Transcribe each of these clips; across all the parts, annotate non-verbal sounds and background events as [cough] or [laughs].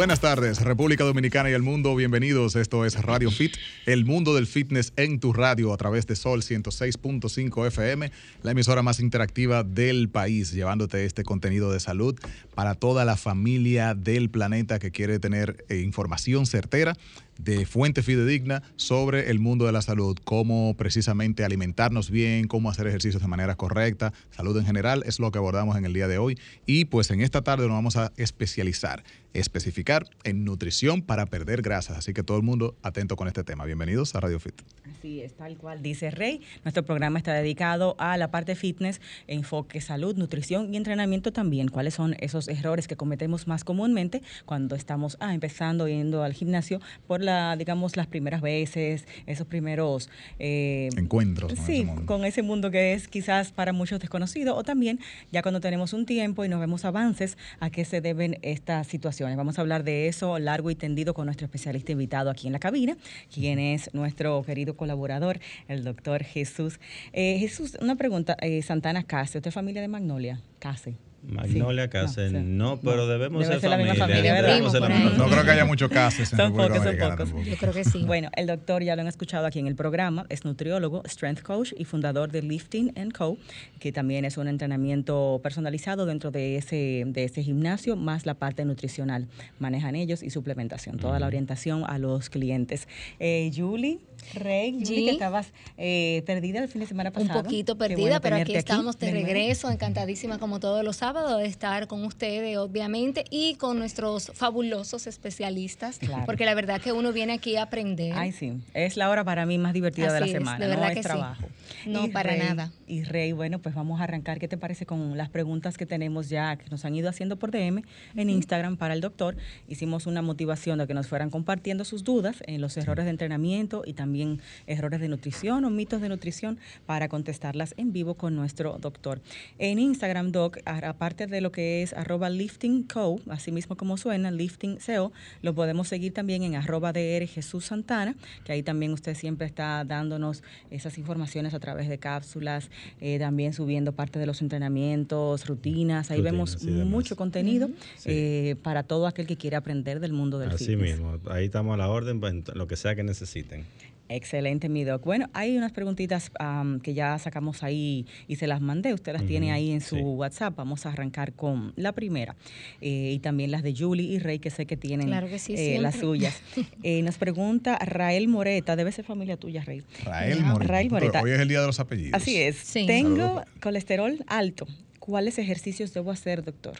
Buenas tardes, República Dominicana y el mundo. Bienvenidos. Esto es Radio Fit, el mundo del fitness en tu radio a través de Sol 106.5 FM, la emisora más interactiva del país, llevándote este contenido de salud para toda la familia del planeta que quiere tener eh, información certera de fuente fidedigna sobre el mundo de la salud, cómo precisamente alimentarnos bien, cómo hacer ejercicios de manera correcta, salud en general, es lo que abordamos en el día de hoy. Y pues en esta tarde nos vamos a especializar, especificar en nutrición para perder grasas. Así que todo el mundo atento con este tema. Bienvenidos a Radio Fit. Así es, tal cual dice Rey. Nuestro programa está dedicado a la parte fitness, enfoque salud, nutrición y entrenamiento también. ¿Cuáles son esos errores que cometemos más comúnmente cuando estamos ah, empezando yendo al gimnasio por la digamos, las primeras veces, esos primeros eh, encuentros. sí, con ese mundo que es quizás para muchos desconocido, o también ya cuando tenemos un tiempo y nos vemos avances, a qué se deben estas situaciones. Vamos a hablar de eso largo y tendido con nuestro especialista invitado aquí en la cabina, quien es nuestro querido colaborador, el doctor Jesús. Eh, Jesús, una pregunta, eh, Santana Case, ¿usted es familia de Magnolia? Case. Magnolia sí. no, pero debemos ser, familia. no creo que haya muchos casos. son pocos, son pocos. Yo creo que sí. Bueno, el doctor ya lo han escuchado aquí en el programa, es nutriólogo, strength coach y fundador de Lifting Co, que también es un entrenamiento personalizado dentro de ese, de ese gimnasio, más la parte nutricional. Manejan ellos y suplementación, toda la orientación a los clientes. Eh, Julie, Rey, Julie, que estabas eh, perdida el fin de semana pasado. Un poquito perdida, pero aquí estamos de regreso, encantadísima como todos los sábado de estar con ustedes, obviamente, y con nuestros fabulosos especialistas, porque la verdad que uno viene aquí a aprender. Ay, sí, es la hora para mí más divertida de la semana, de verdad no que es trabajo. No, para nada. Y Rey, bueno, pues vamos a arrancar, ¿qué te parece con las preguntas que tenemos ya, que nos han ido haciendo por DM en Instagram para el doctor? Hicimos una motivación de que nos fueran compartiendo sus dudas en los errores de entrenamiento y también errores de nutrición o mitos de nutrición para contestarlas en vivo con nuestro doctor. En Instagram, Doc, aparte de lo que es arroba lifting co, así mismo como suena, lifting co, lo podemos seguir también en arroba DR Jesús Santana, que ahí también usted siempre está dándonos esas informaciones a través de cápsulas, eh, también subiendo parte de los entrenamientos, rutinas, ahí vemos mucho contenido eh, para todo aquel que quiere aprender del mundo del Así mismo, ahí estamos a la orden, pues, lo que sea que necesiten. Excelente, mi doc. Bueno, hay unas preguntitas que ya sacamos ahí y se las mandé. Usted las tiene ahí en su WhatsApp. Vamos a arrancar con la primera. Eh, y también las de Julie y Rey, que sé que tienen eh, las suyas. [laughs] Eh, nos pregunta Rael Moreta. Debe ser familia tuya, Rey. Rael Moreta. hoy es el día de los apellidos. Así es. Tengo colesterol alto. ¿Cuáles ejercicios debo hacer, doctor?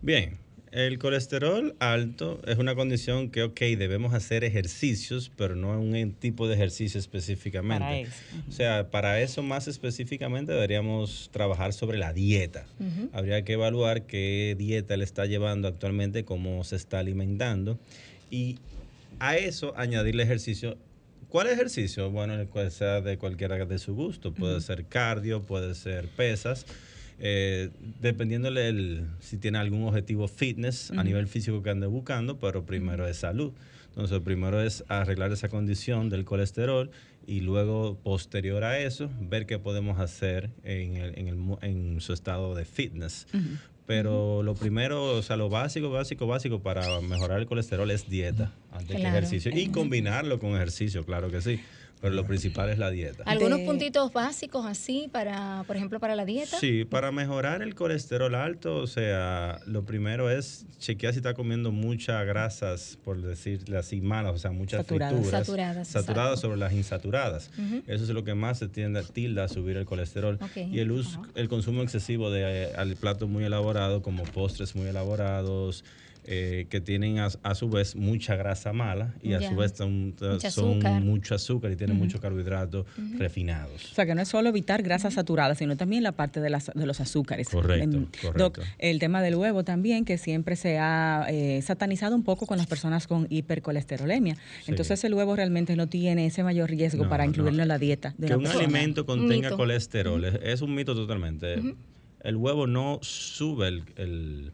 Bien, el colesterol alto es una condición que, ok, debemos hacer ejercicios, pero no un tipo de ejercicio específicamente. O sea, para eso más específicamente deberíamos trabajar sobre la dieta. Habría que evaluar qué dieta le está llevando actualmente, cómo se está alimentando y a eso añadirle ejercicio ¿Cuál ejercicio? Bueno, sea de cualquiera de su gusto. Puede ser cardio, puede ser pesas eh, dependiéndole el, si tiene algún objetivo fitness a nivel físico que ande buscando, pero primero es salud. Entonces, primero es arreglar esa condición del colesterol y luego, posterior a eso, ver qué podemos hacer en, el, en, en su estado de fitness. Pero lo primero, o sea, lo básico, básico, básico para mejorar el colesterol es dieta antes que ejercicio. Y combinarlo con ejercicio, claro que sí. Pero lo principal es la dieta. ¿Algunos puntitos básicos así para, por ejemplo, para la dieta? Sí, para mejorar el colesterol alto, o sea, lo primero es chequear si está comiendo muchas grasas, por decirle así, malas, o sea, muchas frituras. Saturadas. Saturadas sobre las insaturadas. Eso es lo que más se tiende a tilda a subir el colesterol. Y el, uso, el consumo excesivo de eh, al plato muy elaborado, como postres muy elaborados, eh, que tienen a, su vez mucha grasa mala y a su vez son, mucho azúcar y tienen muchos carbohidratos refinados. O sea, que no es solo evitar grasas saturadas, sino también la parte de, las, de los azúcares. Correcto, Doc, el tema del huevo también, que siempre se ha eh, satanizado un poco con las personas con hipercolesterolemia. Entonces el huevo realmente no tiene ese mayor riesgo para incluirlo en la dieta. De que un alimento contenga colesterol es, un mito totalmente. El huevo no sube el el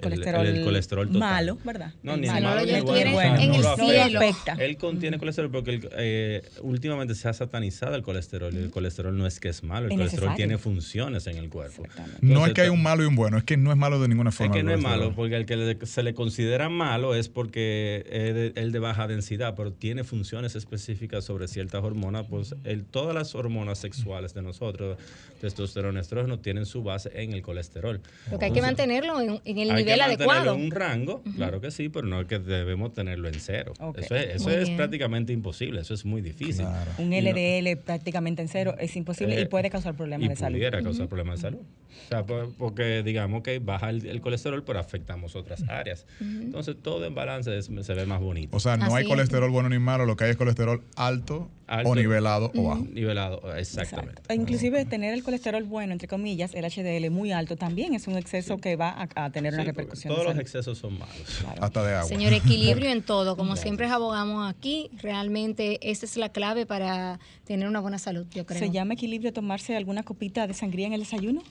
colesterol, el, colesterol malo, ¿verdad? No, ni malo, ni bueno, en el cielo. Afecta. Él contiene colesterol porque eh, últimamente se ha satanizado el colesterol y el colesterol no es que es malo, el colesterol tiene funciones en el cuerpo. no es que hay un malo y un bueno, es que no es malo de ninguna forma. Es que no es malo, porque el que se le considera malo es porque es de, de baja densidad, pero tiene funciones específicas sobre ciertas hormonas, pues el, todas las hormonas sexuales de nosotros, testosterona, estrógeno, tienen su base en el colesterol. Lo que hay que mantenerlo en, el nivel adecuado. En un rango, claro que sí, pero no es que debemos tenerlo en cero. Eso, es, eso es prácticamente imposible, eso es muy difícil. Un LDL prácticamente en cero es imposible y eh, puede causar problemas de salud. Pudiera causar problemas de salud. O sea, porque digamos que baja el, colesterol, pero afectamos otras áreas. Entonces todo en balance se ve más bonito. O sea, no hay colesterol bueno ni malo, lo que hay es colesterol alto, o nivelado o bajo. Nivelado, exactamente. E inclusive tener el colesterol bueno, entre comillas, el HDL muy alto también es un exceso que va a, tener una Todos los excesos son malos. Hasta de agua. Señor, equilibrio en todo. [laughs] Como siempre abogamos aquí, realmente esa es la clave para tener una buena salud, yo creo. ¿Se llama equilibrio tomarse alguna copita de sangría en el desayuno?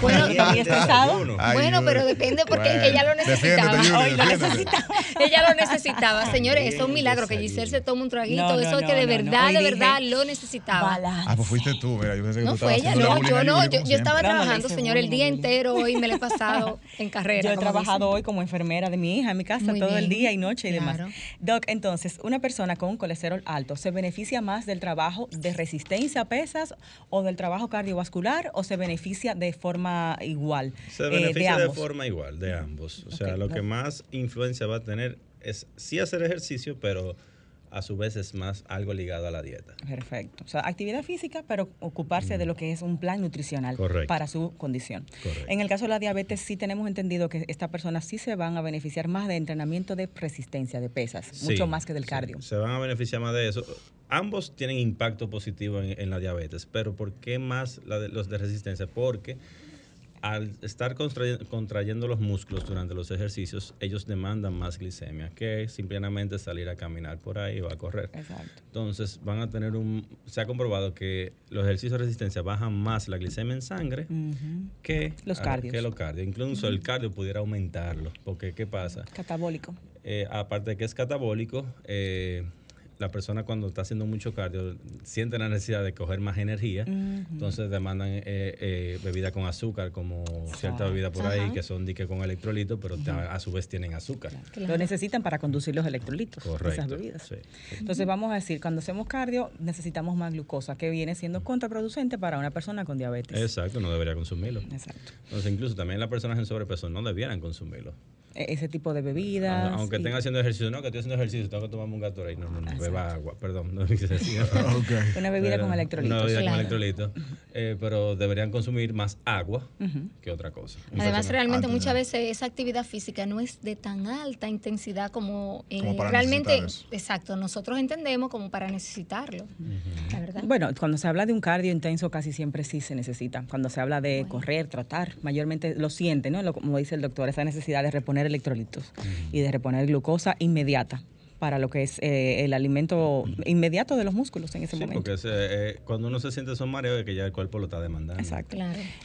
Bueno, bueno, pero depende porque ella lo necesitaba. ella lo necesitaba. Señores, es un milagro que Giselle se tome un traguito. eso es que de verdad, de verdad lo necesitaba. Ah, pues fuiste tú, mira. Yo no fue ella, no, yo no. Yo, estaba trabajando, señor, el día entero hoy me lo he pasado [laughs] en carrera. Yo he trabajado hoy como enfermera de mi hija en mi casa todo el día y noche y demás. Doc, entonces, una persona con un colesterol alto, ¿se beneficia más del trabajo de resistencia a pesas o del trabajo cardiovascular o se beneficia de forma igual. Se beneficia de, forma igual de ambos. O sea, lo que más influencia va a tener es sí hacer ejercicio, pero a su vez es más algo ligado a la dieta. Perfecto. O sea, actividad física, pero ocuparse de lo que es un plan nutricional para su condición. En el caso de la diabetes, sí tenemos entendido que estas personas sí se van a beneficiar más de entrenamiento de resistencia de pesas, mucho más que del cardio. Se van a beneficiar más de eso. Ambos tienen impacto positivo en, la diabetes, pero ¿por qué más los de resistencia? Porque al estar contrayendo los músculos durante los ejercicios, ellos demandan más glicemia que simplemente salir a caminar por ahí o a correr. Exacto. Entonces van a tener un... Se ha comprobado que los ejercicios de resistencia bajan más la glicemia en sangre que los cardios. Que los cardios. Incluso el cardio pudiera aumentarlo. Porque, ¿qué pasa? Catabólico. Eh, aparte de que es catabólico, eh, la persona cuando está haciendo mucho cardio siente la necesidad de coger más energía, entonces demandan eh, eh, bebida con azúcar, como cierta bebida por ahí que son dique con electrolitos, pero a su vez tienen azúcar. Lo necesitan para conducir los electrolitos, esas bebidas. Entonces vamos a decir, cuando hacemos cardio necesitamos más glucosa, que viene siendo contraproducente para una persona con diabetes. Exacto, no debería consumirlo. Exacto. Entonces incluso también las personas en sobrepeso no debieran consumirlo. E-, ese tipo de bebidas. Aunque estén haciendo ejercicio, no, que estoy haciendo ejercicio, tengo que tomarme un gato ahí. No, no, no, beba agua, perdón. No [laughs] Una bebida con electrolitos. Una bebida con electrolitos. Eh, pero deberían consumir más agua que otra cosa. Además, realmente muchas veces esa actividad física no es de tan alta intensidad como, eh, realmente, exacto, nosotros entendemos como para necesitarlo. la verdad. Bueno, cuando se habla de un cardio intenso, casi siempre sí se necesita. Cuando se habla de correr, tratar, mayormente lo siente, ¿no? como dice el doctor, esa necesidad de reponer electrolitos y de reponer glucosa inmediata para lo que es eh, el alimento inmediato de los músculos en ese sí, momento. Porque eh, cuando uno se siente son mareos es que ya el cuerpo lo está demandando. Exacto.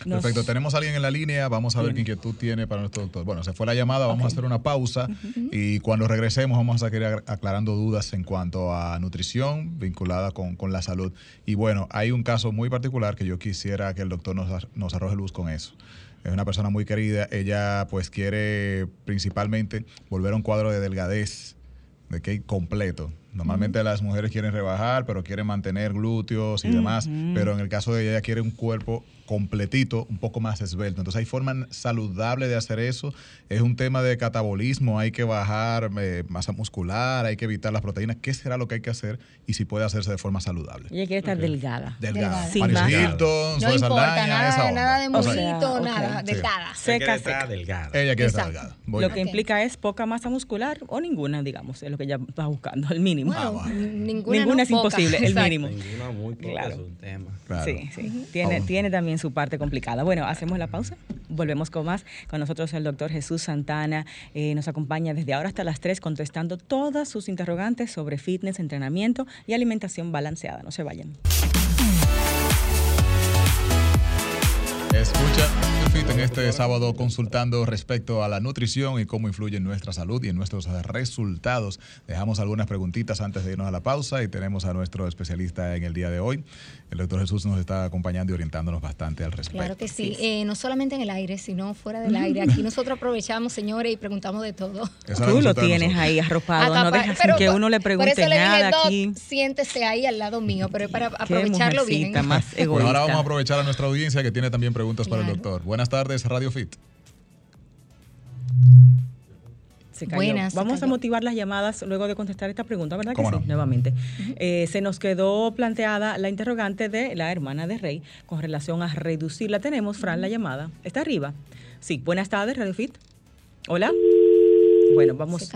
Perfecto. Tenemos a alguien en la línea. Vamos a ver qué inquietud tiene para nuestro doctor. Bueno, se fue la llamada. Vamos a hacer una pausa y cuando regresemos vamos a querer aclarando dudas en cuanto a nutrición vinculada con, con, la salud. Y bueno, hay un caso muy particular que yo quisiera que el doctor nos, nos arroje luz con eso es una persona muy querida. Ella pues quiere principalmente volver a un cuadro de delgadez, de que completo. Normalmente las mujeres quieren rebajar, pero quieren mantener glúteos y demás, pero en el caso de ella, ella quiere un cuerpo completito, un poco más esbelto. Entonces hay forma saludable de hacer eso. Es un tema de catabolismo, hay que bajar eh, masa muscular, hay que evitar las proteínas. ¿Qué será lo que hay que hacer y si puede hacerse de forma saludable? Ella quiere estar delgada. Delgada. Sin más. Hilton, no importa, nada, nada de musito, nada, delgada. Seca, seca. delgada. Ella quiere estar delgada. lo que implica es poca masa muscular o ninguna, digamos, es lo que ella está buscando, el mínimo. Ah, ninguna, es imposible, el mínimo. Ninguna muy poca claro. es un tema. Sí, sí. Tiene, tiene también su parte complicada. Bueno, hacemos la pausa, volvemos con más. Con nosotros el doctor Jesús Santana eh, nos acompaña desde ahora hasta las 3 contestando todas sus interrogantes sobre fitness, entrenamiento y alimentación balanceada. No se vayan. En este sábado consultando respecto a la nutrición y cómo influye en nuestra salud y en nuestros resultados. Dejamos algunas preguntitas antes de irnos a la pausa y tenemos a nuestro especialista en el día de hoy. El doctor Jesús nos está acompañando y orientándonos bastante al respecto. Claro que sí, eh, no solamente en el aire, sino fuera del aire. Aquí [laughs] nosotros aprovechamos, señores, y preguntamos de todo. Tú lo tienes ahí arropado, no dejas que uno le pregunte nada aquí. Siéntese ahí al lado mío, pero es para aprovecharlo bien. Más ahora vamos a aprovechar a nuestra audiencia que tiene también preguntas para el doctor. Buenas tardes, Radio Fit. Buenas. Vamos a motivar las llamadas luego de contestar esta pregunta, ¿verdad que sí? Nuevamente. Eh, se nos quedó planteada la interrogante de la hermana de Rey con relación a reducir. La tenemos, Fran, la llamada. ¿Está arriba? Sí. Buenas tardes, Radio Fit. Hola. Bueno, vamos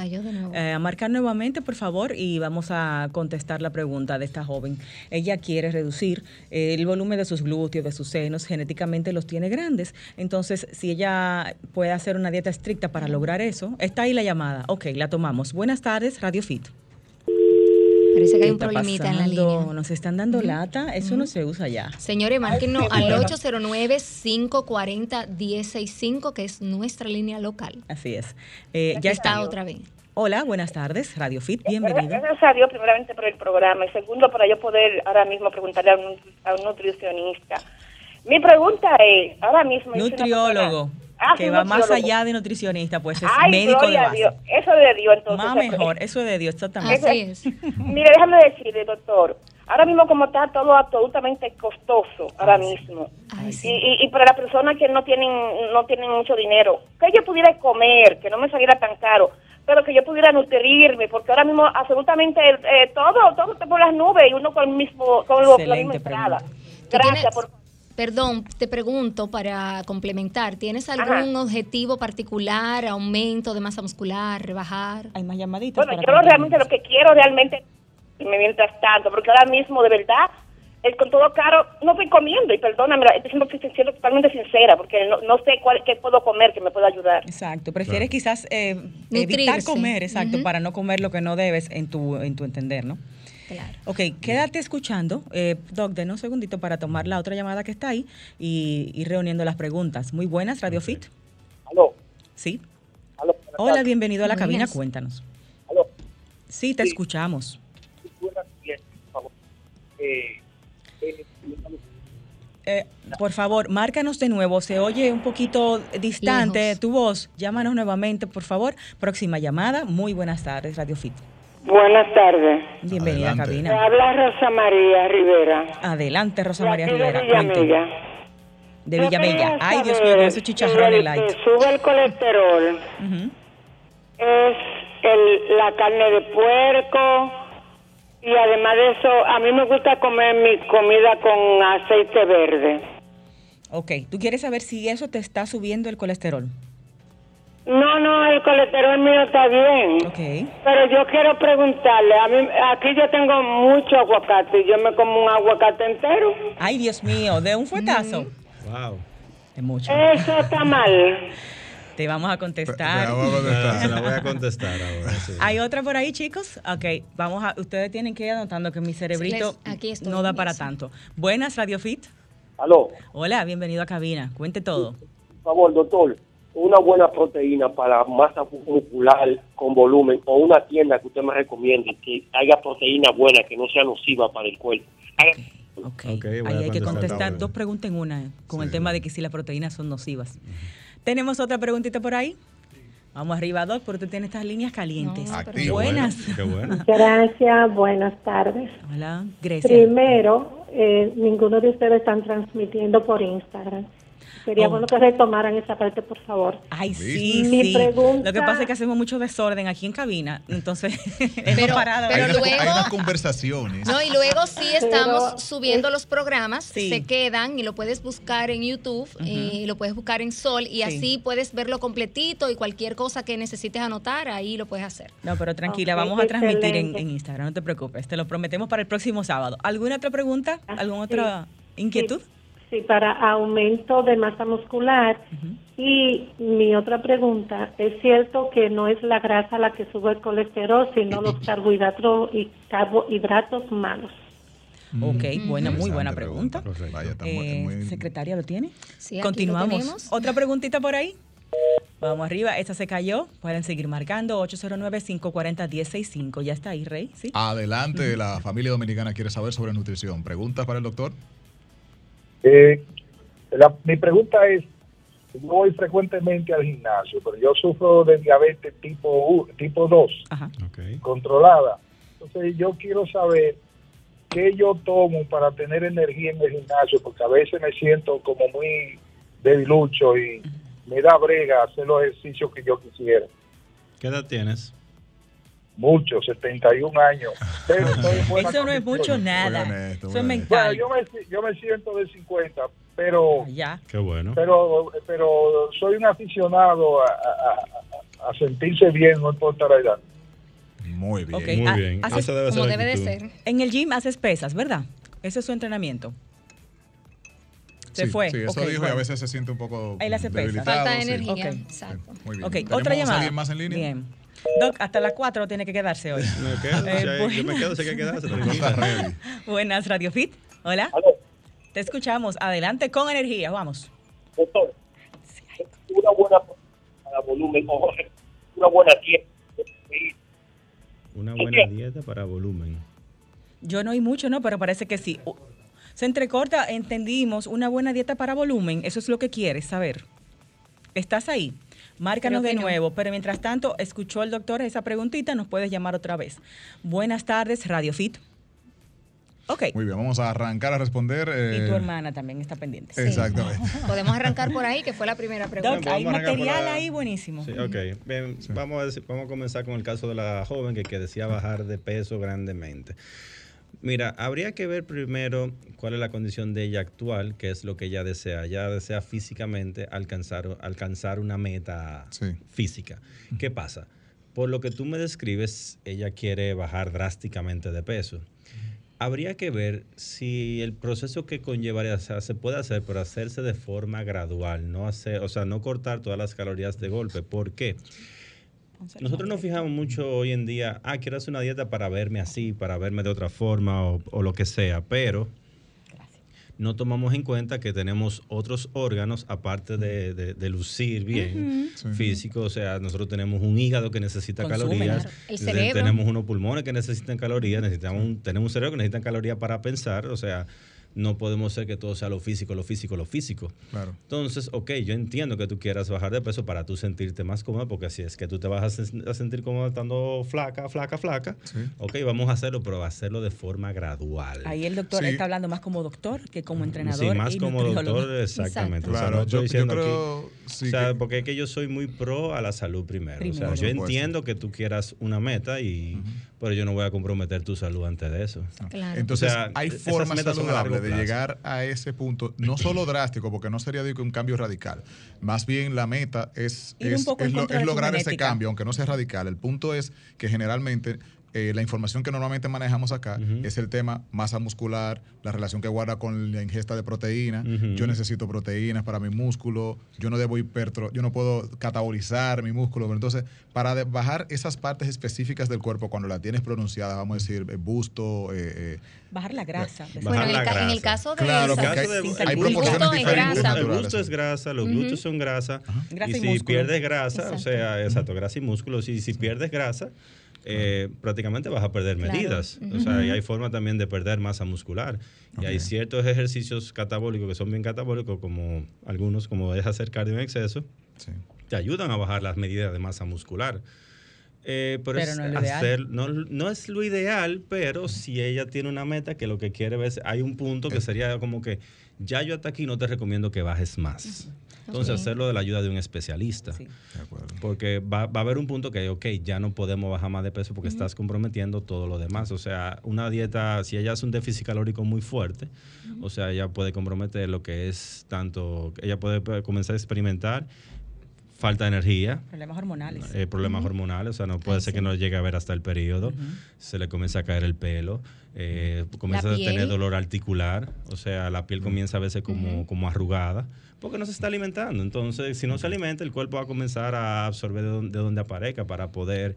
eh, a marcar nuevamente, por favor, y vamos a contestar la pregunta de esta joven. Ella quiere reducir eh, el volumen de sus glúteos, de sus senos, genéticamente los tiene grandes. Entonces, si ella puede hacer una dieta estricta para lograr eso, está ahí la llamada. Ok, la tomamos. Buenas tardes, Radio Fit. Parece que hay un problemita en la línea. Nos están dando lata, eso no se usa ya. Señores, márquenos al 809-540-165, que es nuestra línea local. Así es. Eh, ya está otra vez. Hola, buenas tardes, Radio Fit, bienvenido. Gracias a Dios, primeramente por el programa, y segundo, para yo poder ahora mismo preguntarle a un, a un nutricionista. Mi pregunta es, ahora mismo... Nutriólogo. Ah, que va más allá de nutricionista, pues es médico de base. Dios. Eso de Dios, entonces. Más mejor, eso de Dios, exactamente. Así es. [laughs] Mire, déjame decirle, doctor, ahora mismo como está todo absolutamente costoso, ahora mismo. y, y, para las personas que no tienen, no tienen mucho dinero, que yo pudiera comer, que no me saliera tan caro, pero que yo pudiera nutrirme, porque ahora mismo absolutamente eh, todo, todo está por las nubes y uno con el mismo, con lo, la misma entrada. Gracias por Perdón, te pregunto para complementar, ¿tienes algún objetivo particular, aumento de masa muscular, rebajar? Hay más llamaditas. Bueno, yo realmente lo que quiero realmente, mientras tanto, porque ahora mismo de verdad, es con todo caro, no estoy comiendo y perdóname, estoy siendo, totalmente sincera, porque no, sé cuál, qué puedo comer que me pueda ayudar. Exacto, prefieres quizás eh, evitar comer, exacto, para no comer lo que no debes en tu, en tu entender, ¿no? Claro. Ok, quédate escuchando. Eh, Doc, den un segundito para tomar la otra llamada que está ahí y ir reuniendo las preguntas. Muy buenas, Radio Fit. ¿Aló? Sí. Hola, bienvenido a la cabina, cuéntanos. ¿Aló? Sí, te escuchamos. Eh, eh, por favor, márcanos de nuevo. Se oye un poquito distante tu voz. Llámanos nuevamente, por favor. Próxima llamada. Muy buenas tardes, Radio Fit. Buenas tardes. Bienvenida a cabina. habla Rosa María Rivera. Adelante, Rosa María Rivera. De Villamella. De Villamella. Ay, Dios mío, ese chicharrón light. sube el colesterol es el, la carne de puerco y además de eso, a mí me gusta comer mi comida con aceite verde. Ok, ¿tú quieres saber si eso te está subiendo el colesterol? No, no, el colesterol mío está bien. Okay. Pero yo quiero preguntarle, a mí, aquí yo tengo mucho aguacate y yo me como un aguacate entero. Ay, Dios mío, de un fuetazo. Wow. De mucho. Eso está mal. Te vamos a contestar. Te vamos a contestar. la voy a contestar ahora. ¿Hay otra por ahí, chicos? Ok, vamos a. Ustedes tienen que ir anotando que mi cerebrito no da para tanto. Buenas, Radio Fit. Aló. Hola, bienvenido a cabina. Cuente todo. Por favor, doctor una buena proteína para masa muscular con volumen o una tienda que usted me recomiende que haya proteína buena, que no sea nociva para el cuerpo. Ok, okay. ahí hay que contestar dos preguntas en una, con el tema de que si las proteínas son nocivas. ¿Tenemos otra preguntita por ahí? Vamos arriba, dos, porque tú tienes estas líneas calientes. Buenas. [laughs] Gracias, buenas tardes. Hola, Grecia. Primero, eh, ninguno de ustedes están transmitiendo por Instagram. Sería oh. bueno que retomaran esa parte, por favor. Ay, sí, Mi Pregunta... Lo que pasa es que hacemos mucho desorden aquí en cabina, entonces [laughs] pero, parado. Pero hay, luego, hay unas conversaciones. No, y luego sí estamos subiendo los programas, se quedan y lo puedes buscar en YouTube, y eh, lo puedes buscar en Sol y así puedes verlo completito y cualquier cosa que necesites anotar, ahí lo puedes hacer. No, pero tranquila, vamos a transmitir en, Instagram, no te preocupes, te lo prometemos para el próximo sábado. ¿Alguna otra pregunta? Ah, ¿Alguna otra inquietud? Sí, para aumento de masa muscular. Y mi otra pregunta, ¿es cierto que no es la grasa la que sube el colesterol, sino los carbohidratos y carbohidratos malos? Ok, buena, muy buena pregunta. Eh, secretaria, ¿lo tiene? Sí, Continuamos. ¿Otra preguntita por ahí? Vamos arriba, esa se cayó. Pueden seguir marcando 809-540-1065. Ya está ahí, Rey. ¿Sí? Adelante, la familia dominicana quiere saber sobre nutrición. ¿Preguntas para el doctor? Eh, mi pregunta es, voy frecuentemente al gimnasio, pero yo sufro de diabetes tipo, tipo 2, controlada. Entonces yo quiero saber qué yo tomo para tener energía en el gimnasio, porque a veces me siento como muy debilucho y me da brega hacer los ejercicios que yo quisiera. ¿Qué edad tienes? Mucho, 71 años. [laughs] Eso no es mucho nada. Eso es mental. yo, me, yo me siento de 50, pero ya. Qué bueno. Pero, pero soy un aficionado a, sentirse bien, no importa la edad. Muy bien. Muy ah, bien. Eso debe como debe de ser. En el gym haces pesas, ¿verdad? Ese es su entrenamiento. Se fue. Sí, eso dijo y a veces se siente un poco. Ahí le hace pesas. Falta de energía. Exacto. Muy bien. Okay. otra llamada. alguien más en línea? Bien. Doc, hasta las 4 tiene que quedarse hoy. [laughs] Me quedo, eh, yo me quedo, sé que quedarse. [laughs] Buenas, Radio Fit. Hola. Te escuchamos. Adelante con energía. Vamos. Doctor, una buena para volumen, una buena dieta. Una buena dieta para volumen. Yo no hay mucho, ¿no? Pero parece que sí. Se entrecorta, entendimos, una buena dieta para volumen. Eso es lo que quieres saber. ¿Estás ahí? Márcanos de nuevo, pero mientras tanto, escuchó el doctor esa preguntita, nos puedes llamar otra vez. Buenas tardes, Radio Fit. Muy bien, vamos a arrancar a responder. y tu eh, hermana también está pendiente. Exactamente. [laughs] Podemos arrancar por ahí, que fue la primera pregunta. hay material ahí buenísimo. Sí, ok. Vamos, a vamos a comenzar con el caso de la joven que, que decía bajar de peso grandemente. Mira, habría que ver primero cuál es la condición de ella actual, qué es lo que ella desea. Ella desea físicamente alcanzar, alcanzar una meta física. ¿Qué pasa? Por lo que tú me describes, ella quiere bajar drásticamente de peso habría que ver si el proceso que conllevaría, o sea, se puede hacer, pero hacerse de forma gradual, no hacer, o sea, no cortar todas las calorías de golpe. ¿Por qué? Nosotros nos fijamos mucho hoy en día, ah, quiero hacer una dieta para verme así, para verme de otra forma o, o lo que sea, pero no tomamos en cuenta que tenemos otros órganos, aparte de, lucir bien físico, o sea, nosotros tenemos un hígado que necesita calorías, tenemos unos pulmones que necesitan calorías, necesitamos tenemos un cerebro que necesita calorías para pensar, o sea, no podemos ser que todo sea lo físico, lo físico, lo físico. Claro. Entonces, ok, yo entiendo que tú quieras bajar de peso para tú sentirte más cómodo, porque así es que tú te vas a, sentir cómodo estando flaca, flaca, flaca. Ok, vamos a hacerlo, pero hacerlo de forma gradual. Ahí el doctor está hablando más como doctor que como entrenador. Sí, más como doctor, exactamente. Claro, yo, creo, o sea, porque es que yo soy muy pro a la salud primero. O sea, yo entiendo que tú quieras una meta y pero yo no voy a comprometer tu salud antes de eso. Entonces, hay formas saludables de llegar a ese punto, no solo drástico, porque no sería de un cambio radical. Más bien la meta es, es, lograr ese cambio, aunque no sea radical. El punto es que generalmente eh, la información que normalmente manejamos acá es el tema masa muscular, la relación que guarda con la ingesta de proteína. Yo necesito proteínas para mi músculo, yo no debo hipertro, yo no puedo catabolizar mi músculo. Pero entonces, para bajar esas partes específicas del cuerpo, cuando la tienes pronunciada, vamos a decir, eh, busto, eh, bajar la grasa. Bueno, en, el caso de, claro, hay proporciones diferentes. El gusto es grasa, los glúteos son grasa. y, si pierdes grasa, o sea, exacto, grasa y músculo, si, si pierdes grasa, eh, prácticamente vas a perder medidas. O sea, y hay forma también de perder masa muscular. Y hay ciertos ejercicios catabólicos que son bien catabólicos, como algunos, como es hacer cardio en exceso, te ayudan a bajar las medidas de masa muscular. Eh, pero, es no, es hacer, no, no, es lo ideal, pero si ella tiene una meta que lo que quiere es, hay un punto que sería como que ya yo hasta aquí no te recomiendo que bajes más. Entonces, hacerlo de la ayuda de un especialista. Porque va, a haber un punto que, ok, ya no podemos bajar más de peso porque estás comprometiendo todo lo demás. O sea, una dieta, si ella hace un déficit calórico muy fuerte, o sea, ella puede comprometer lo que es tanto, ella puede comenzar a experimentar falta de energía. Problemas hormonales. Eh, problemas hormonales, o sea, no puede ser que no llegue a ver hasta el periodo, se le comienza a caer el pelo, eh, comienza a tener dolor articular, o sea, la piel comienza a verse como, como arrugada, porque no se está alimentando. Entonces, si no se alimenta, el cuerpo va a comenzar a absorber de donde, aparezca para poder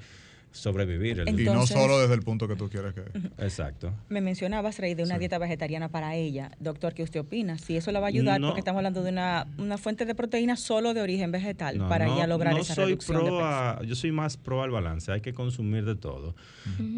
sobrevivir. y no solo desde el punto que tú quieres que... Exacto. Me mencionabas, Rey, de una dieta vegetariana para ella. Doctor, ¿qué usted opina? Si eso la va a ayudar, porque estamos hablando de una, fuente de proteína solo de origen vegetal para ella lograr esa soy reducción pro Yo soy más pro al balance, hay que consumir de todo.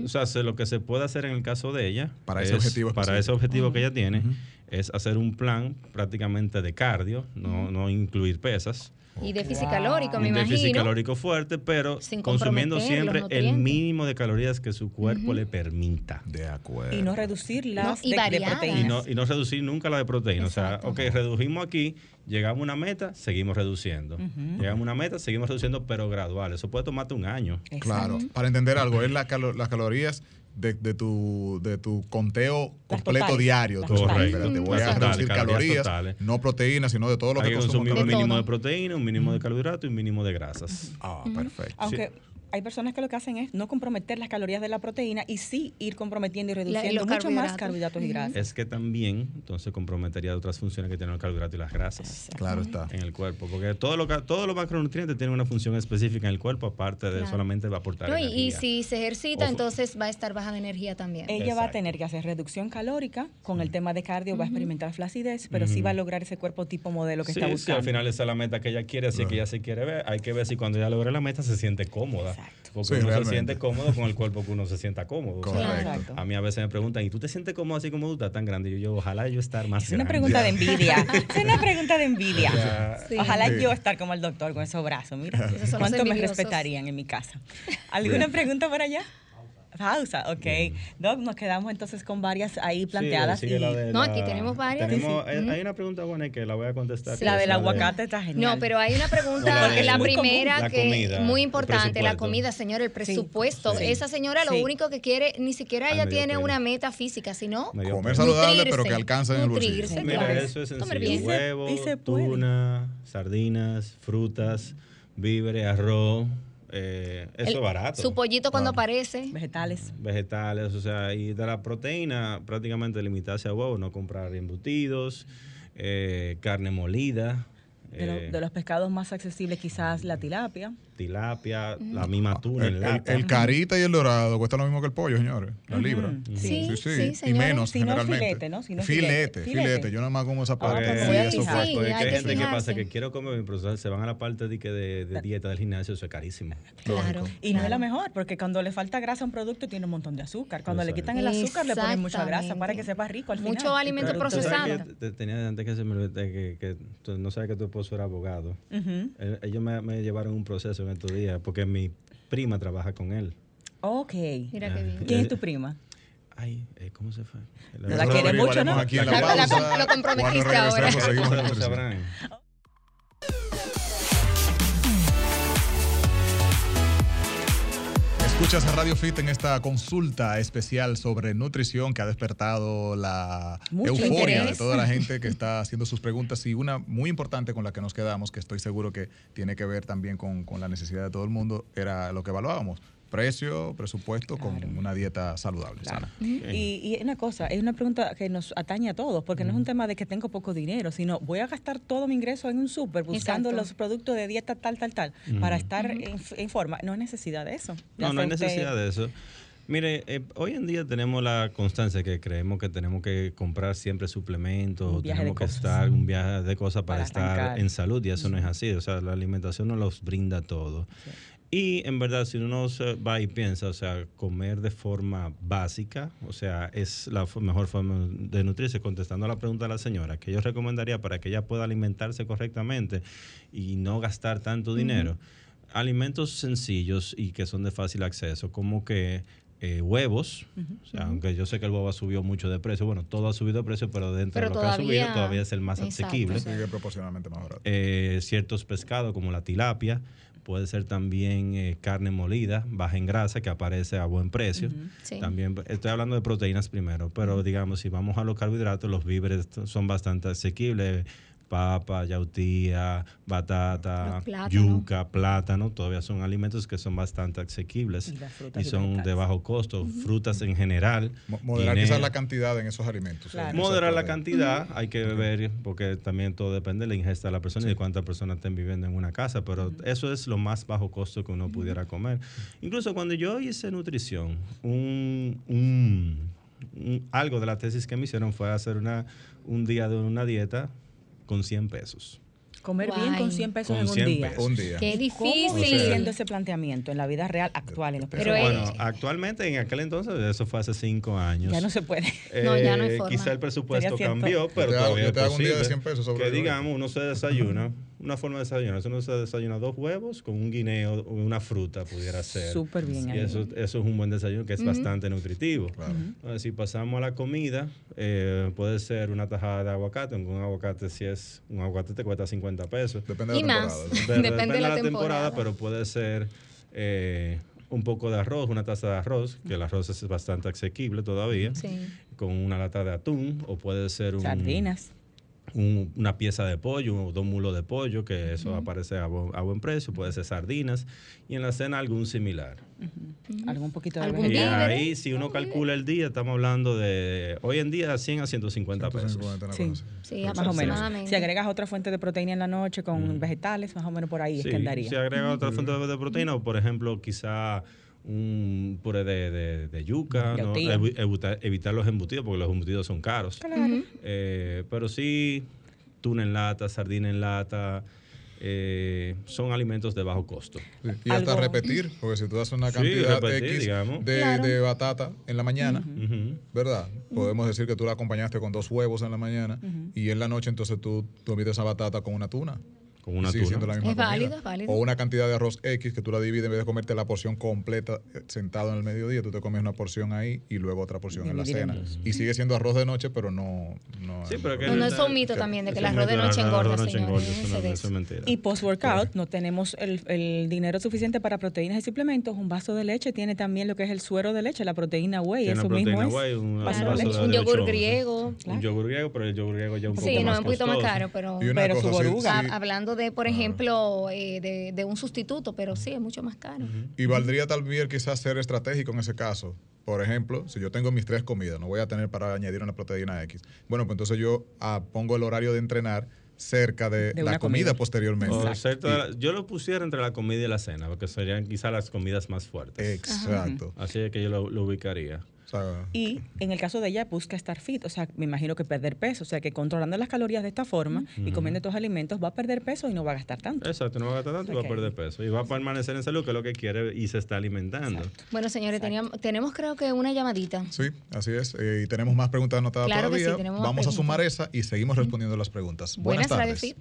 O sea, lo que se puede hacer en el caso de ella... Para ese objetivo Para ese objetivo que ella tiene, es hacer un plan prácticamente de cardio, no, no incluir pesas y déficit calórico, me imagino. Déficit calórico fuerte, pero consumiendo siempre el mínimo de calorías que su cuerpo le permita. De acuerdo. Y no reducir las de, proteína. Y no, reducir nunca la de proteína. O sea, ok, redujimos aquí, llegamos a una meta, seguimos reduciendo. Llegamos a una meta, seguimos reduciendo, pero gradual. Eso puede tomarte un año. Claro. Para entender algo, es las calorías de, tu, de tu conteo completo diario. Correcto. voy a reducir calorías, no proteínas, sino de todo lo Hay que consumimos. Un mínimo de proteína, un mínimo de carbohidratos y un mínimo de grasas. Ah, perfecto. Aunque hay personas que lo que hacen es no comprometer las calorías de la proteína y sí ir comprometiendo y reduciendo mucho más carbohidratos y grasas. Es que también entonces comprometería otras funciones que tienen el carbohidrato y las grasas. Claro está. En el cuerpo, porque todo lo, todos los macronutrientes tienen una función específica en el cuerpo, aparte de solamente aportar no, Y si se ejercita, entonces va a estar baja de energía también. Ella va a tener que hacer reducción calórica, con el tema de cardio va a experimentar flacidez, pero sí va a lograr ese cuerpo tipo modelo que está buscando. Sí, al final esa es la meta que ella quiere, así que ella se quiere ver. Hay que ver si cuando ella logre la meta se siente cómoda. Exacto. Porque uno se siente cómodo con el cuerpo que uno se sienta cómodo. a mí a veces me preguntan, ¿y tú te sientes cómodo así como tú estás tan grande? Y yo, ojalá yo estar más es grande. Es una pregunta de [laughs] envidia. es una pregunta de envidia. [laughs] Ojalá yo estar como el doctor con esos brazos. Mira, [laughs] ¿cuánto me respetarían en mi casa? ¿Alguna pregunta por allá? Pausa, ok. Doc, nos quedamos entonces con varias ahí planteadas. no, aquí tenemos varias. Eh, hay una pregunta buena que la voy a contestar. La del aguacate está genial. No, pero hay una pregunta, porque la, primera que es muy importante, la comida, señor, el presupuesto. Esa señora lo único que quiere, ni siquiera ella tiene una meta física, sino comer saludable, pero que alcance en el bolsillo. Mira, eso es sencillo. Huevo, tuna, sardinas, frutas, víveres, arroz, eh, eso es barato. Su pollito cuando aparece. Vegetales. Vegetales, o sea, y de la proteína prácticamente limitarse a huevo, no comprar embutidos, eh, carne molida. de, los pescados más accesibles quizás la tilapia tilapia, la misma tuna el, El, carita y el dorado cuesta lo mismo que el pollo, señores. La libra. Sí, sí, sí, y menos si generalmente. filete, ¿no? Si no filete, filete, Yo nada más como esa parte. Okay. Sí, sí, hay gente que pasa que quiero comer, pero se van a la parte de, que de, dieta del gimnasio, eso es carísimo. Claro. Y no es la mejor, porque cuando le falta grasa a un producto tiene un montón de azúcar. Cuando le quitan el azúcar le ponen mucha grasa para que sepa rico al final. Mucho alimento procesado. Tenía antes que se me que no sabes que tu esposo era abogado. Ellos me llevaron un proceso en estos días porque mi prima trabaja con él. Ok. Mira qué bien. ¿Quién es tu prima? Ay, eh, ¿cómo se fue? La, la quiere mucho, ¿no? Aquí en la pausa. Lo comprometiste ahora. Seguimos Escuchas a Radio Fit en esta consulta especial sobre nutrición que ha despertado la euforia de toda la [laughs] gente que está haciendo sus preguntas y una muy importante con la que nos quedamos, que estoy seguro que tiene que ver también con, con la necesidad de todo el mundo, era lo que evaluábamos precio, presupuesto con una dieta saludable, sana. Y, una cosa, es una pregunta que nos atañe a todos, porque no es un tema de que tengo poco dinero, sino voy a gastar todo mi ingreso en un súper buscando los productos de dieta tal, tal, tal, para estar en, forma. No hay necesidad de eso. no, no hay necesidad de eso. Mire, eh, hoy en día tenemos la constancia que creemos que tenemos que comprar siempre suplementos, tenemos que estar un viaje de cosas para, estar en salud y eso no es así. O sea, la alimentación nos los brinda todo. Y en verdad, si uno va y piensa, o sea, comer de forma básica, o sea, es la mejor forma de nutrirse, contestando a la pregunta de la señora, que yo recomendaría para que ella pueda alimentarse correctamente y no gastar tanto dinero, alimentos sencillos y que son de fácil acceso, como que eh, huevos, o sea, aunque yo sé que el huevo ha subido mucho de precio, bueno, todo ha subido de precio, pero dentro de lo que ha subido todavía es el más asequible. Sigue proporcionalmente más barato. Eh, ciertos pescados como la tilapia, puede ser también eh, carne molida, baja en grasa, que aparece a buen precio. También estoy hablando de proteínas primero, pero digamos, si vamos a los carbohidratos, los víveres son bastante asequibles papa, yautía, batata, yuca, plátano, todavía son alimentos que son bastante asequibles y, son de bajo costo. Frutas en general. Moderar quizás la cantidad en esos alimentos. Moderar la cantidad, hay que beber, porque también todo depende de la ingesta de la persona y de cuántas personas estén viviendo en una casa, pero eso es lo más bajo costo que uno pudiera comer. Incluso cuando yo hice nutrición, un, algo de la tesis que me hicieron fue hacer una, un día de una dieta con 100 pesos. Comer bien con 100 pesos en un día. un día. Qué difícil. ¿Cómo haciendo ese planteamiento en la vida real actual? En los Pero bueno, actualmente, en aquel entonces, eso fue hace cinco años. Ya no se puede. no, ya no hay forma. Quizá el presupuesto cambió, pero todavía te hago un día de 100 pesos sobre Que digamos, uno se desayuna [laughs] una forma de desayunar. Uno se desayuna dos huevos con un guineo o una fruta, pudiera ser. Súper bien. Y eso, eso, es un buen desayuno que es bastante nutritivo. Entonces, si pasamos a la comida, eh, puede ser una tajada de aguacate. Un aguacate, si es un aguacate, te cuesta 50 pesos. Depende de la temporada. Depende, de la, temporada, pero puede ser. Eh, un poco de arroz, una taza de arroz, que el arroz es bastante asequible todavía, con una lata de atún, o puede ser un... Sardinas una pieza de pollo, dos mulos de pollo, que eso aparece a, buen precio, puede ser sardinas, y en la cena algún similar. Algún poquito de Y ahí, si uno calcula el día, estamos hablando de hoy en día 100 a 150 pesos. Sí, más o menos. Si agregas otra fuente de proteína en la noche con vegetales, más o menos por ahí es que andaría. Si agregas otra fuente de proteína, o por ejemplo, quizá un puré de, de, yuca, ¿no? evitar, los embutidos porque los embutidos son caros. Eh, pero sí, tuna en lata, sardina en lata, eh, son alimentos de bajo costo. Y hasta repetir, porque si tú das una cantidad X de, batata en la mañana, ¿verdad? Podemos decir que tú la acompañaste con dos huevos en la mañana y en la noche entonces tú, tú esa batata con una tuna con una tuna. es válido, es válido. O una cantidad de arroz X que tú la divides en vez de comerte la porción completa eh, sentado en el mediodía, tú te comes una porción ahí y luego otra porción en la cena. Y sigue siendo arroz de noche, pero no. No, sí, pero no, es un mito también de que el arroz de noche engorda, señor. Y post-workout no tenemos el, el, dinero suficiente para proteínas y suplementos. Un vaso de leche tiene también lo que es el suero de leche, la proteína whey. Eso mismo es. Whey, un, un yogur griego. Un yogur griego, pero el yogur griego ya un poco más Sí, no, es un poquito más caro, pero. Pero su boruga. Hablando de, por ejemplo, eh, de, un sustituto, pero sí, es mucho más caro. Y valdría tal vez quizás ser estratégico en ese caso. Por ejemplo, si yo tengo mis tres comidas, no voy a tener para añadir una proteína X. Bueno, pues entonces yo ah, pongo el horario de entrenar cerca de, la comida, posteriormente. yo lo pusiera entre la comida y la cena, porque serían quizás las comidas más fuertes. Exacto. Así es que yo lo ubicaría y en el caso de ella busca estar fit, o sea, me imagino que perder peso, o sea, que controlando las calorías de esta forma y comiendo estos alimentos va a perder peso y no va a gastar tanto. Exacto, no va a gastar tanto y va a perder peso. Y va a permanecer en salud, que es lo que quiere y se está alimentando. Bueno, señores, teníamos, tenemos creo que una llamadita. Sí, así es. Eh, y tenemos más preguntas anotadas todavía. Vamos a sumar esa y seguimos respondiendo las preguntas. Buenas, tardes.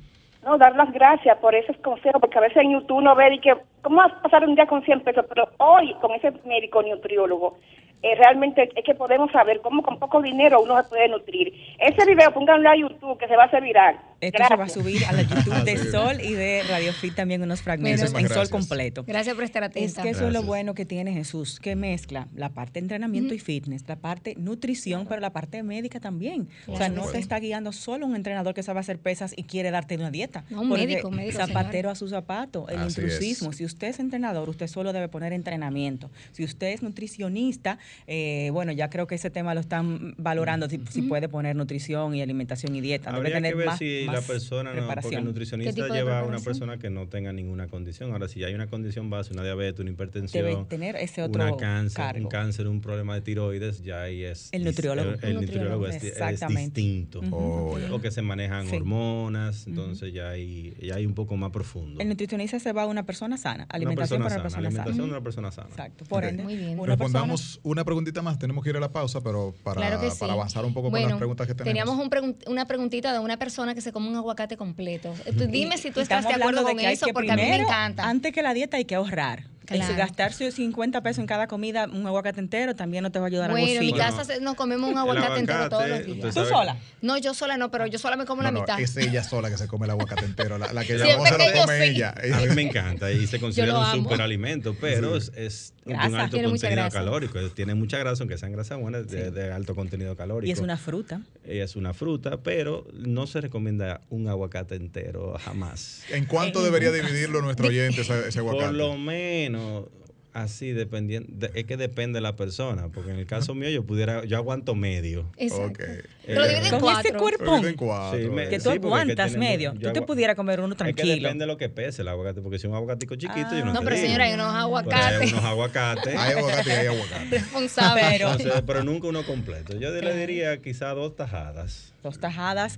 No, dar las gracias por esos consejos, porque a veces en YouTube uno ve y que, ¿cómo vas a pasar un día con 100 pesos? Pero hoy, con ese médico nutriólogo, eh, realmente es que podemos saber cómo con poco dinero uno se puede nutrir. Ese video pónganlo a YouTube que se va a hacer viral. Esto se va a subir a la [laughs] YouTube de Sol y de Radio Fit también unos fragmentos en Sol completo. Gracias por estar atenta. Es que eso es lo bueno que tiene Jesús, que mezcla la parte de entrenamiento y fitness, la parte nutrición, pero la parte médica también. o sea, no te está guiando solo un entrenador que sabe hacer pesas y quiere darte una dieta. No, un médico, médico. Zapatero a su zapato, el intrusismo. Si usted es entrenador, usted solo debe poner entrenamiento. Si usted es nutricionista, eh, bueno, ya creo que ese tema lo están valorando, si, puede poner nutrición y alimentación y dieta. Debe tener más, si la persona, no, porque el nutricionista lleva a una persona que no tenga ninguna condición. Ahora, si hay una condición base, una diabetes, una hipertensión, debe tener ese otro cáncer, un cáncer, un problema de tiroides, ya ahí es... El nutriólogo. El, nutriólogo, es, distinto. O que se manejan hormonas, entonces ya, hay, ya hay un poco más profundo. El nutricionista se va a una persona sana, alimentación para una persona sana. Alimentación de una persona sana. Exacto. Por ende, Muy bien. Respondamos una preguntita más, tenemos que ir a la pausa, pero para, para avanzar un poco con las preguntas que tenemos. Teníamos una preguntita de una persona que se come un aguacate completo. [laughs] Dime si tú estás de acuerdo con eso, porque a mí me encanta. Antes que la dieta hay que ahorrar. Claro. Y gastarse 50 pesos en cada comida, un aguacate entero, también no te va a ayudar bueno, a Bueno, en mi casa nos comemos un aguacate, entero todos los días. ¿Tú sola? No, yo sola no, pero yo sola me como la mitad. Es ella sola que se come el aguacate entero. La, que [laughs] llamó se lo come ella. A mí me encanta y se considera un superalimento, pero es, de un alto contenido calórico. Tiene mucha grasa, aunque sean grasas buenas, de, alto contenido calórico. Y es una fruta. Y es una fruta, pero no se recomienda un aguacate entero jamás. ¿En cuánto debería dividirlo nuestro oyente ese aguacate? Por lo menos の Así, dependiendo, es que depende de la persona, porque en el caso mío yo pudiera, yo aguanto medio. Exacto. Okay. Pero eh, en Con este cuerpo que tú aguantas medio, tú te pudieras comer uno tranquilo. Es que depende de lo que pese el aguacate, porque si un aguacatico chiquito, yo no No, pero señora, hay unos aguacates. Hay unos aguacates. [laughs] hay aguacate y hay aguacate. Responsable. Pero, pero [laughs] nunca uno completo. Yo le diría quizá dos tajadas. Dos tajadas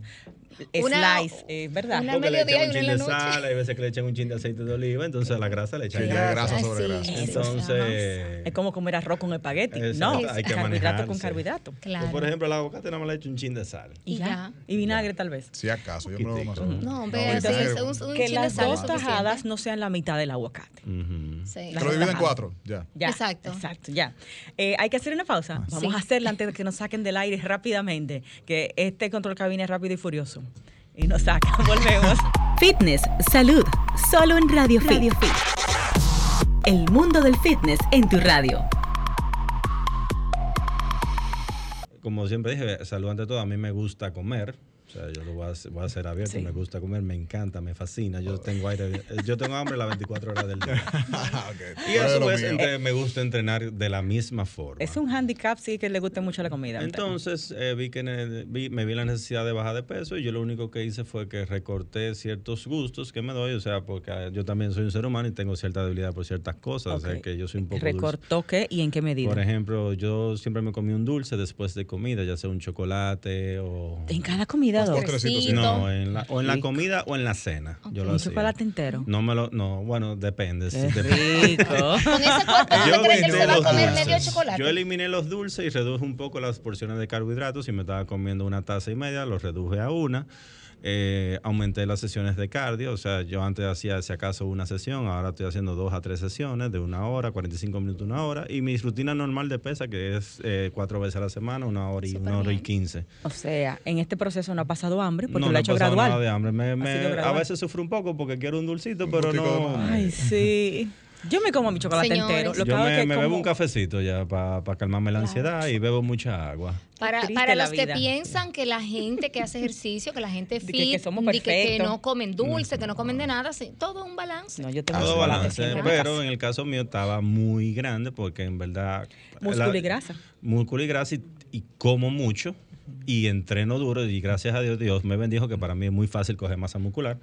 slice, eh, ¿verdad? Una Porque le echan un chin de sal, hay veces que le echan un chin de aceite de oliva, entonces la grasa le echan sí, grasa sobre grasa. Entonces, es como comer arroz con espagueti. no, hay que carbohidrato con carbohidrato. Claro. por ejemplo, el aguacate nada más le echo un chin de sal. Y ya. Y vinagre tal vez. Si acaso, yo me más No, pero un, que las dos tajadas no sean la mitad del aguacate. sí. Lo dividen en cuatro, ya. Exacto. Exacto, ya. Eh, hay que hacer una pausa. Ah. Vamos a hacerla antes de que nos saquen del aire rápidamente, que este control cabina es rápido y furioso y nos saca. [laughs] Volvemos. Fitness, salud, solo en Radio, Radio Fit. El mundo del fitness en tu radio. Como siempre dije, salud ante todo, a mí me gusta comer sea, yo lo voy a, hacer abierto, me gusta comer, me encanta, me fascina. Yo tengo aire, yo tengo hambre las 24 horas del día. [laughs] Y a su vez me gusta entrenar de la misma forma. Es un handicap, sí, que le guste mucho la comida. Entonces, eh, vi que me vi la necesidad de bajar de peso y yo lo único que hice fue que recorté ciertos gustos que me doy, o sea, porque yo también soy un ser humano y tengo cierta debilidad por ciertas cosas, o sea, que yo soy un poco ¿Recortó qué y en qué medida? Por ejemplo, yo siempre me comí un dulce después de comida, ya sea un chocolate o... En cada comida no, en la, o en la comida o en la cena. Yo lo ¿Un chocolate entero? No me lo, no, bueno, depende. depende. [laughs] Con ese cuerpo, yo crees que se va a comer medio chocolate? Yo eliminé los dulces y reduje un poco las porciones de carbohidratos. y me estaba comiendo una taza y media, los reduje a una. Eh, aumenté las sesiones de cardio, o sea, yo antes hacía si acaso una sesión, ahora estoy haciendo dos a tres sesiones de una hora, 45 minutos, una hora, y mi rutina normal de pesa, que es eh, cuatro veces a la semana, una hora y una hora y quince. O sea, en este proceso no ha pasado hambre, porque lo ha hecho gradual. Nada de hambre. a veces sufro un poco porque quiero un dulcito, pero no. Ay, sí. Yo me como mi chocolate entero. Lo yo me, bebo un cafecito ya para calmarme la ansiedad y bebo mucha agua. Para, para los que piensan que la gente que hace ejercicio, que la gente [laughs] fit, que, que, no comen dulce, que no comen de nada, sí, todo un balance. No, yo tengo todo balance, pero en el caso mío estaba muy grande porque en verdad... Músculo y grasa. Músculo y grasa y como mucho y entreno duro y gracias a Dios, Dios me bendijo que para mí es muy fácil coger masa muscular.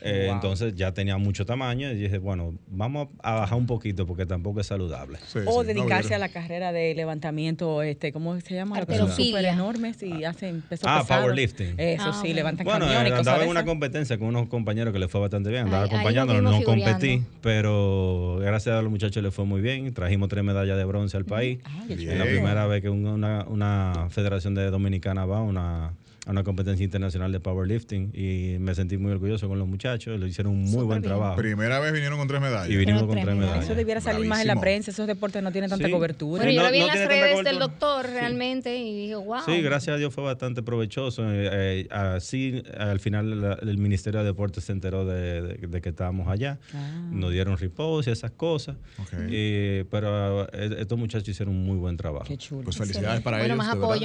Eh, entonces ya tenía mucho tamaño y dije, bueno, vamos a bajar un poquito porque tampoco es saludable. o dedicarse a la carrera de levantamiento, este, ¿cómo se llama? Súper enormes y hacen peso Ah, powerlifting. Eso ah, sí, levantan bueno, camiones. andaba en una competencia con unos compañeros que les fue bastante bien, andaba acompañándolos, no competí, pero gracias a los muchachos les fue muy bien. Trajimos tres medallas de bronce al país. Ah, es la primera vez que una, una federación de dominicana va a una, a una competencia internacional de powerlifting y me sentí muy orgulloso con los muchachos, lo hicieron un muy buen trabajo. Primera vez vinieron con tres medallas. Y vinimos con tres medallas. Eso debiera salir más en la prensa, esos deportes no tienen tanta cobertura. Bueno, yo lo vi en las redes del doctor realmente y dije, wow. Sí, gracias a Dios fue bastante provechoso. Eh, eh, así, al final el Ministerio de Deportes se enteró de, que estábamos allá. Ah. Nos dieron reposo y esas cosas. pero eh, estos muchachos hicieron un muy buen trabajo. Qué chulo. Pues felicidades para ellos.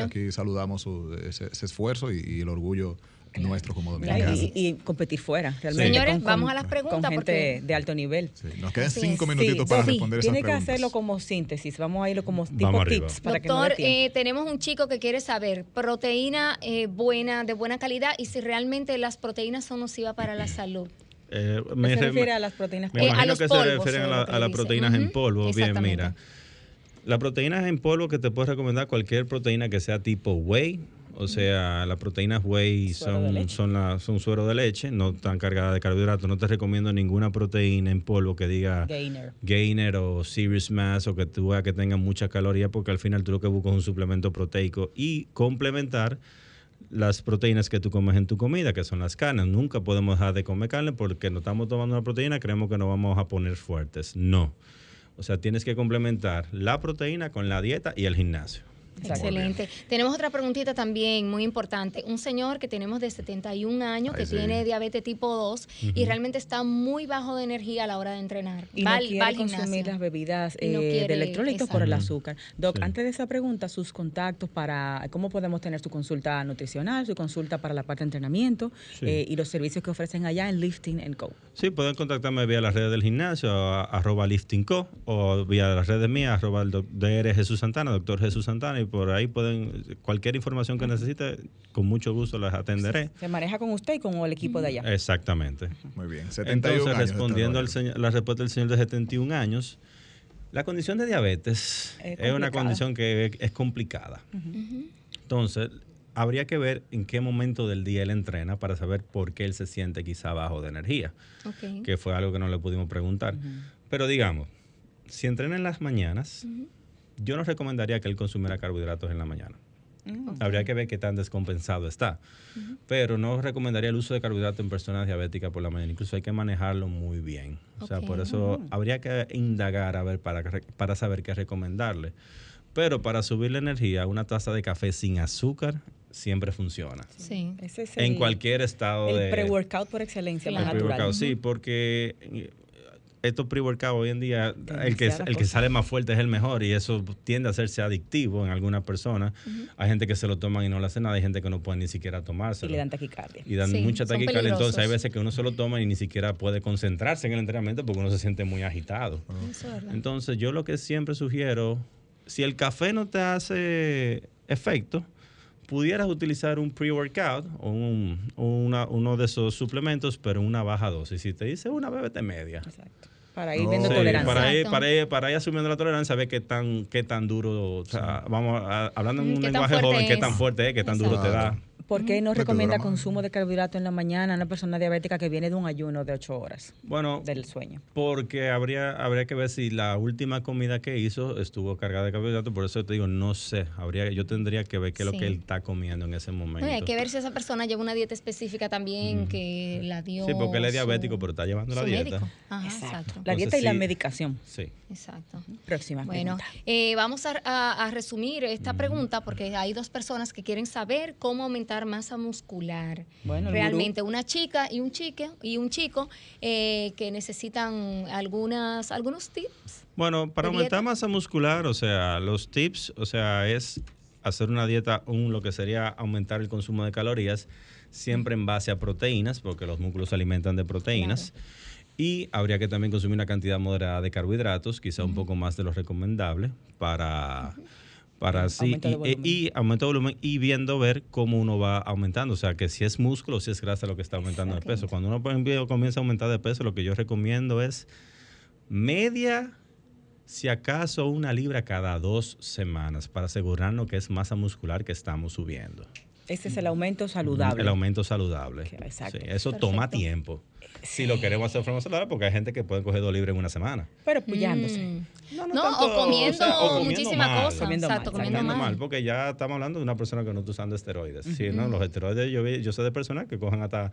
Aquí saludamos ese, esfuerzo y, el orgullo nuestro como dominicanos. Y, competir fuera, realmente. Señores, vamos a las preguntas. Con gente de alto nivel. nos quedan cinco minutitos para responder esas Tiene que hacerlo como síntesis. Vamos a irlo como tipo tips. Para Doctor, eh, tenemos un chico que quiere saber proteína eh, buena, de buena calidad y si realmente las proteínas son nocivas para la salud. Eh, me, se refiere a las proteínas? Me imagino que se refieren a, las proteínas en polvo. Bien, mira. Las proteínas en polvo que te puedo recomendar cualquier proteína que sea tipo whey, o sea, las proteínas whey son, son, son suero de leche, no están cargadas de carbohidratos. No te recomiendo ninguna proteína en polvo que diga gainer, gainer o serious mass o que tú veas que tenga mucha caloría porque al final tú lo que buscas es un suplemento proteico y complementar las proteínas que tú comes en tu comida, que son las carnes. Nunca podemos dejar de comer carne porque no estamos tomando una proteína, creemos que nos vamos a poner fuertes. No O sea, tienes que complementar la proteína con la dieta y el gimnasio. Excelente. Tenemos otra preguntita también muy importante. Un señor que tenemos de 71 años que tiene diabetes tipo 2 y realmente está muy bajo de energía a la hora de entrenar. Y no quiere consumir las bebidas eh, de electrolitos por el azúcar. Doc, antes de esa pregunta, sus contactos para cómo podemos tener su consulta nutricional, su consulta para la parte de entrenamiento eh, y los servicios que ofrecen allá en Lifting Co. Sí, pueden contactarme vía las redes del gimnasio, arroba Lifting Co, o vía las redes mías, arroba el DR Jesús Santana, doctor Jesús Santana, por ahí pueden, cualquier información que necesite, con mucho gusto las atenderé. Se maneja con usted y con el equipo de allá. Exactamente. Muy bien. 71 Entonces, respondiendo al señor, la respuesta del señor de 71 años, la condición de diabetes es, una condición que es, complicada. Entonces, habría que ver en qué momento del día él entrena para saber por qué él se siente quizá bajo de energía, que fue algo que no le pudimos preguntar. Pero digamos, si entrena en las mañanas, yo no recomendaría que él consumiera carbohidratos en la mañana. Mm, Habría que ver qué tan descompensado está. Pero no recomendaría el uso de carbohidratos en personas diabéticas por la mañana. Incluso hay que manejarlo muy bien. O sea, por eso habría que indagar a ver para, para saber qué recomendarle. Pero para subir la energía, una taza de café sin azúcar siempre funciona. Sí. en cualquier estado el de... El pre-workout por excelencia, más natural. Sí, porque estos pre-workouts hoy en día, el que, el que sale más fuerte es el mejor y eso tiende a hacerse adictivo en algunas personas. Hay gente que se lo toman y no le hace nada, hay gente que no puede ni siquiera tomárselo. Y le dan taquicardia. Y dan mucha taquicardia. Entonces hay veces que uno se lo toma y ni siquiera puede concentrarse en el entrenamiento porque uno se siente muy agitado. Entonces yo lo que siempre sugiero, si el café no te hace efecto, pudieras utilizar un pre-workout o, un, uno de esos suplementos, pero una baja dosis. Si te dice una, bebete media. Exacto. Para ir viendo tolerancia. Para ir, para, ir, para ir asumiendo la tolerancia, ver qué tan, qué tan duro, o sea, vamos hablando en un lenguaje joven, qué tan fuerte es, qué tan duro te da. ¿Por qué no recomienda consumo de carbohidratos en la mañana a una persona diabética que viene de un ayuno de 8 horas bueno, del sueño? Porque habría, habría que ver si la última comida que hizo estuvo cargada de carbohidratos. Por eso te digo, no sé. Habría, yo tendría que ver qué es lo que él está comiendo en ese momento. hay que ver si esa persona lleva una dieta específica también que la dio. Sí, porque él es diabético, pero está llevando la dieta. exacto. La dieta y la medicación. Sí. Exacto. Próxima. Bueno, eh, vamos a, resumir esta pregunta porque hay dos personas que quieren saber cómo aumentar masa muscular. Bueno, realmente una chica y un chique y un chico eh, que necesitan algunas algunos tips. Bueno, para aumentar masa muscular, o sea, los tips, o sea, es hacer una dieta, un lo que sería aumentar el consumo de calorías siempre en base a proteínas, porque los músculos se alimentan de proteínas. Y habría que también consumir una cantidad moderada de carbohidratos, quizá un poco más de lo recomendable para, para así y, aumento de volumen y viendo ver cómo uno va aumentando, o sea, que si es músculo o si es grasa lo que está aumentando de peso. Cuando uno comienza a aumentar de peso, lo que yo recomiendo es media, si acaso una libra cada dos semanas para asegurarnos que es masa muscular que estamos subiendo. Ese es el aumento saludable. El aumento saludable. Exacto. eso toma tiempo. Si lo queremos hacer de forma saludable, porque hay gente que puede coger dos libres en una semana. Pero puyándose. Mm. No, o, comiendo muchísimas cosas. Comiendo Exacto, mal, comiendo mal. Porque ya estamos hablando de una persona que no está usando esteroides. Sí, ¿no? Los esteroides, yo, yo sé de personas que cogen hasta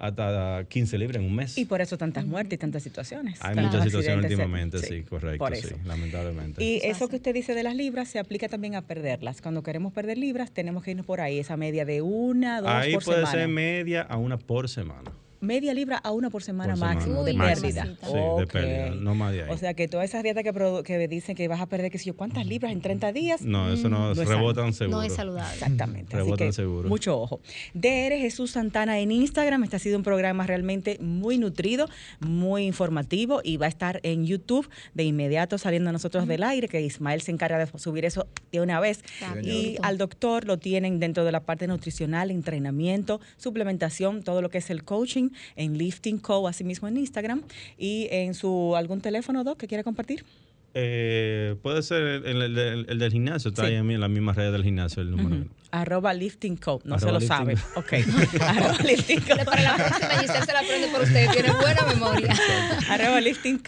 hasta 15 libras en un mes. Y por eso tantas muertes y tantas situaciones. Hay muchas situaciones últimamente, sí, correcto, sí, lamentablemente. Y eso que usted dice de las libras se aplica también a perderlas. Cuando queremos perder libras, tenemos que irnos por ahí, esa media de una, dos ahí por semana. Ahí puede ser media a una por semana media libra a una por semana máximo de pérdida. Sí, de pérdida, no más de ahí. O sea que todas esas dietas que, que dicen que vas a perder, que si yo, ¿cuántas libras en 30 días? No, eso no, rebotan seguro. No es saludable. Exactamente. Rebotan seguro. Mucho ojo. DR Jesús Santana en Instagram. Este ha sido un programa realmente muy nutrido, muy informativo y va a estar en YouTube de inmediato saliendo a nosotros del aire, que Ismael se encarga de subir eso de una vez. y al doctor lo tienen dentro de la parte nutricional, entrenamiento, suplementación, todo lo que es el coaching en Lifting Co, así mismo en Instagram. Y en su algún teléfono, Doc, que quiera compartir. Eh, puede ser el, el, del gimnasio, está ahí en la misma red del gimnasio el número. Arroba lifting co, no se lo sabe. Ok. [laughs] Arroba lifting co. Para la próxima Giselle se la aprende por usted, tiene buena memoria. [laughs] arroba lifting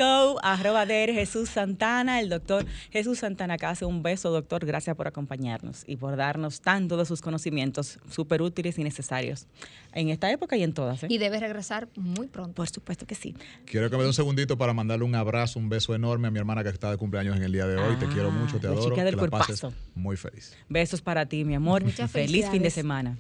arroba DR Jesús Santana, el doctor Jesús Santana acá hace un beso, doctor. Gracias por acompañarnos y por darnos tanto de sus conocimientos súper útiles y necesarios en esta época y en todas. ¿eh? Y debe regresar muy pronto. Por supuesto que sí. Quiero que me dé un segundito para mandarle un abrazo, un beso enorme a mi hermana que está de cumpleaños en el día de hoy. Te quiero mucho, te ah, adoro. que la pases muy feliz. Besos para ti, mi amor. Feliz fin de semana.